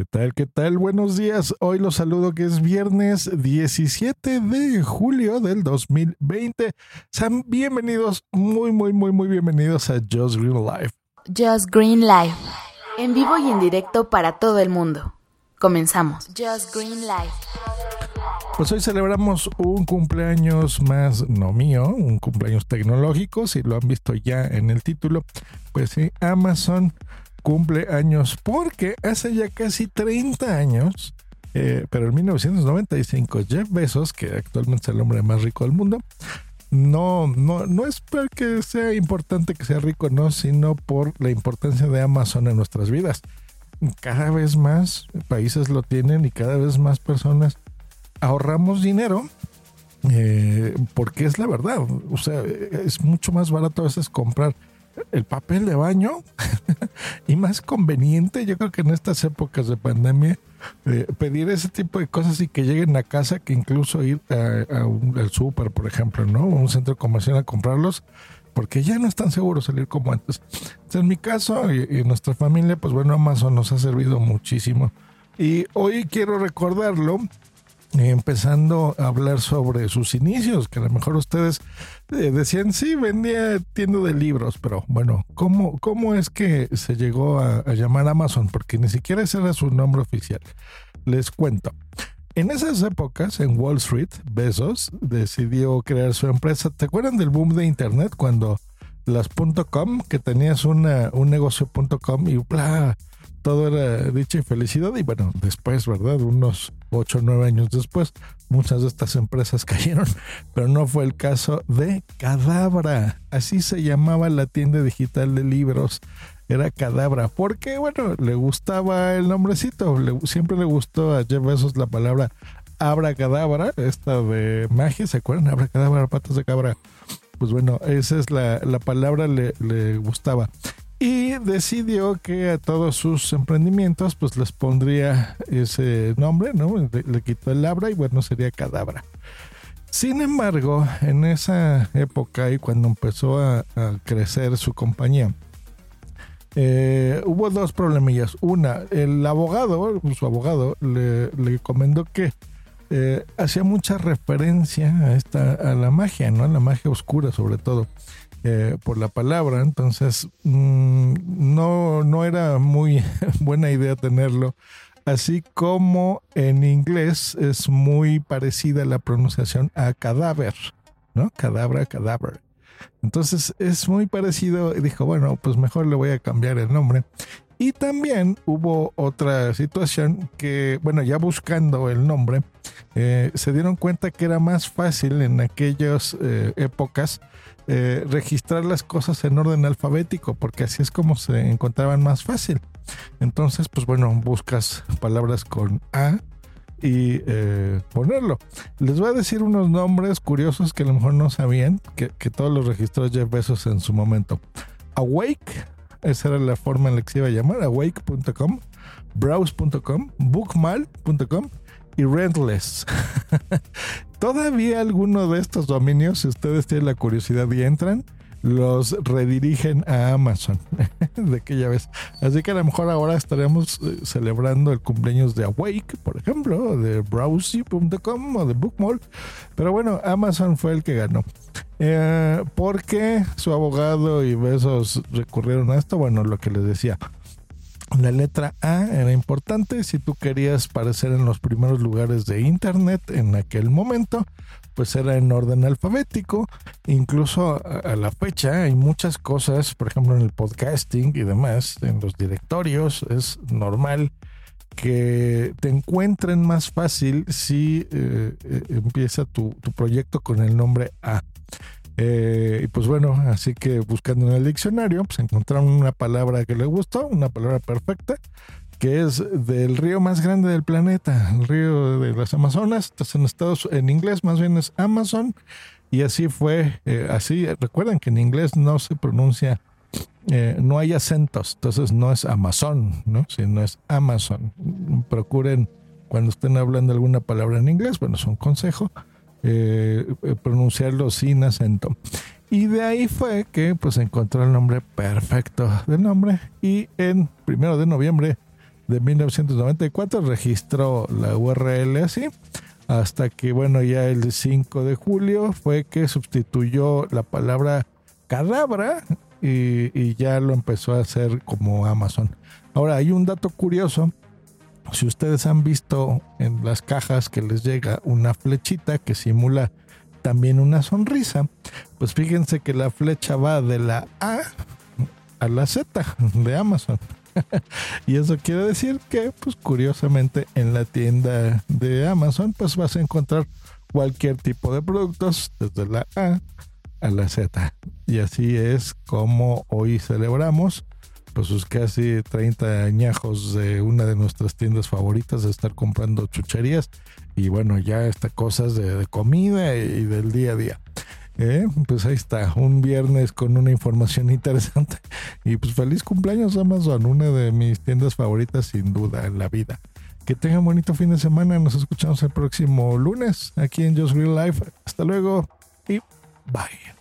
¿Qué tal? ¿Qué tal? Buenos días. Hoy los saludo que es viernes 17 de julio del 2020. Sean bienvenidos, muy, muy, muy, muy bienvenidos a Just Green Life. Just Green Life. En vivo y en directo para todo el mundo. Comenzamos. Just Green Life. Pues hoy celebramos un cumpleaños más, no mío, un cumpleaños tecnológico, si lo han visto ya en el título. Pues sí, Amazon cumple años porque hace ya casi 30 años, eh, pero en 1995 Jeff Bezos, que actualmente es el hombre más rico del mundo, no, no, no es porque sea importante que sea rico, no, sino por la importancia de Amazon en nuestras vidas. Cada vez más países lo tienen y cada vez más personas ahorramos dinero eh, porque es la verdad. O sea, es mucho más barato a veces comprar el papel de baño y más conveniente, yo creo que en estas épocas de pandemia, pedir ese tipo de cosas y que lleguen a casa que incluso ir al súper, por ejemplo, ¿no? Un centro comercial a comprarlos, porque ya no es tan seguro salir como antes. en mi caso y, y nuestra familia, pues bueno, Amazon nos ha servido muchísimo. Y hoy quiero recordarlo empezando a hablar sobre sus inicios, que a lo mejor ustedes eh, decían, sí, vendía tienda de libros, pero bueno, ¿cómo, cómo es que se llegó a, llamar Amazon? Porque ni siquiera ese era su nombre oficial. Les cuento. En esas épocas, en Wall Street, Bezos decidió crear su empresa. ¿Te acuerdan del boom de Internet cuando las .com, que tenías una, un negocio.com y bla, todo era dicha y felicidad? Y bueno, después, ¿verdad? Unos 8 o 9 años después, muchas de estas empresas cayeron, pero no fue el caso de Cadabra. Así se llamaba la tienda digital de libros. Era Cadabra, porque bueno, le gustaba el nombrecito, siempre le gustó a Jeff Bezos la palabra abracadabra, esta de magia, ¿se acuerdan? Abracadabra, patas de cabra. Pues bueno, esa es la, la palabra, le, le gustaba y decidió que a todos sus emprendimientos pues les pondría ese nombre, ¿no? Le, quitó el labra y bueno, sería cadabra. Sin embargo, en esa época y cuando empezó a, crecer su compañía, eh, hubo dos problemillas. Una, el abogado, su abogado, le, le comentó que eh, hacía mucha referencia a esta, a la magia, ¿no? A la magia oscura sobre todo. Eh, por la palabra, entonces mm, no, no era muy buena idea tenerlo. Así como en inglés es muy parecida la pronunciación a cadáver, ¿no? Cadabra, cadáver. Entonces es muy parecido y dijo, bueno, pues mejor le voy a cambiar el nombre. Y también hubo otra situación que, bueno, ya buscando el nombre, eh, se dieron cuenta que era más fácil en aquellas eh, épocas eh, registrar las cosas en orden alfabético, porque así es como se encontraban más fácil. Entonces, pues bueno, buscas palabras con A y ponerlo. Les voy a decir unos nombres curiosos que a lo mejor no sabían, que, todos los registró Jeff Bezos en su momento. Awake, esa era la forma en la que se iba a llamar, awake.com, browse.com, bookmal.com y Rentless. Todavía alguno de estos dominios, si ustedes tienen la curiosidad y entran, los redirigen a Amazon de aquella vez. Así que a lo mejor ahora estaremos eh, celebrando el cumpleaños de Awake, por ejemplo, de browsy.com o de Bookmall. Pero bueno, Amazon fue el que ganó. Eh, ¿Por qué su abogado y besos recurrieron a esto? Bueno, lo que les decía. La letra A era importante si tú querías aparecer en los primeros lugares de Internet en aquel momento, pues era en orden alfabético. Incluso a la fecha hay muchas cosas, por ejemplo en el podcasting y demás, en los directorios, es normal que te encuentren más fácil si eh, eh, empieza tu, tu proyecto con el nombre A. Eh, y pues bueno, así que buscando en el diccionario, pues encontraron una palabra que le gustó, una palabra perfecta, que es del río más grande del planeta, el río de las Amazonas. Entonces en Estados en inglés más bien es Amazon. Y así fue, eh, así, recuerden que en inglés no se pronuncia, eh, no hay acentos, entonces no es Amazon, ¿no? Sino es Amazon. Procuren, cuando estén hablando alguna palabra en inglés, bueno, es un consejo, eh, eh, pronunciarlo sin acento. Y de ahí fue que pues encontró el nombre perfecto del nombre y en primero de noviembre de 1994 registró la URL así hasta que bueno ya el 5 de julio fue que sustituyó la palabra cadabra y, ya lo empezó a hacer como Amazon. Ahora hay un dato curioso. Si ustedes han visto en las cajas que les llega una flechita que simula también una sonrisa, pues fíjense que la flecha va de la A a la Z de Amazon. y eso quiere decir que, pues curiosamente, en la tienda de Amazon, pues vas a encontrar cualquier tipo de productos desde la A a la Z. Y así es como hoy celebramos pues sus casi 30 añajos de una de nuestras tiendas favoritas de estar comprando chucherías y bueno ya está cosas de, comida y del día a día. ¿Eh? Pues ahí está, un viernes con una información interesante. Y pues feliz cumpleaños Amazon, una de mis tiendas favoritas sin duda en la vida. Que tengan bonito fin de semana, nos escuchamos el próximo lunes aquí en Just Real Life. Hasta luego y bye.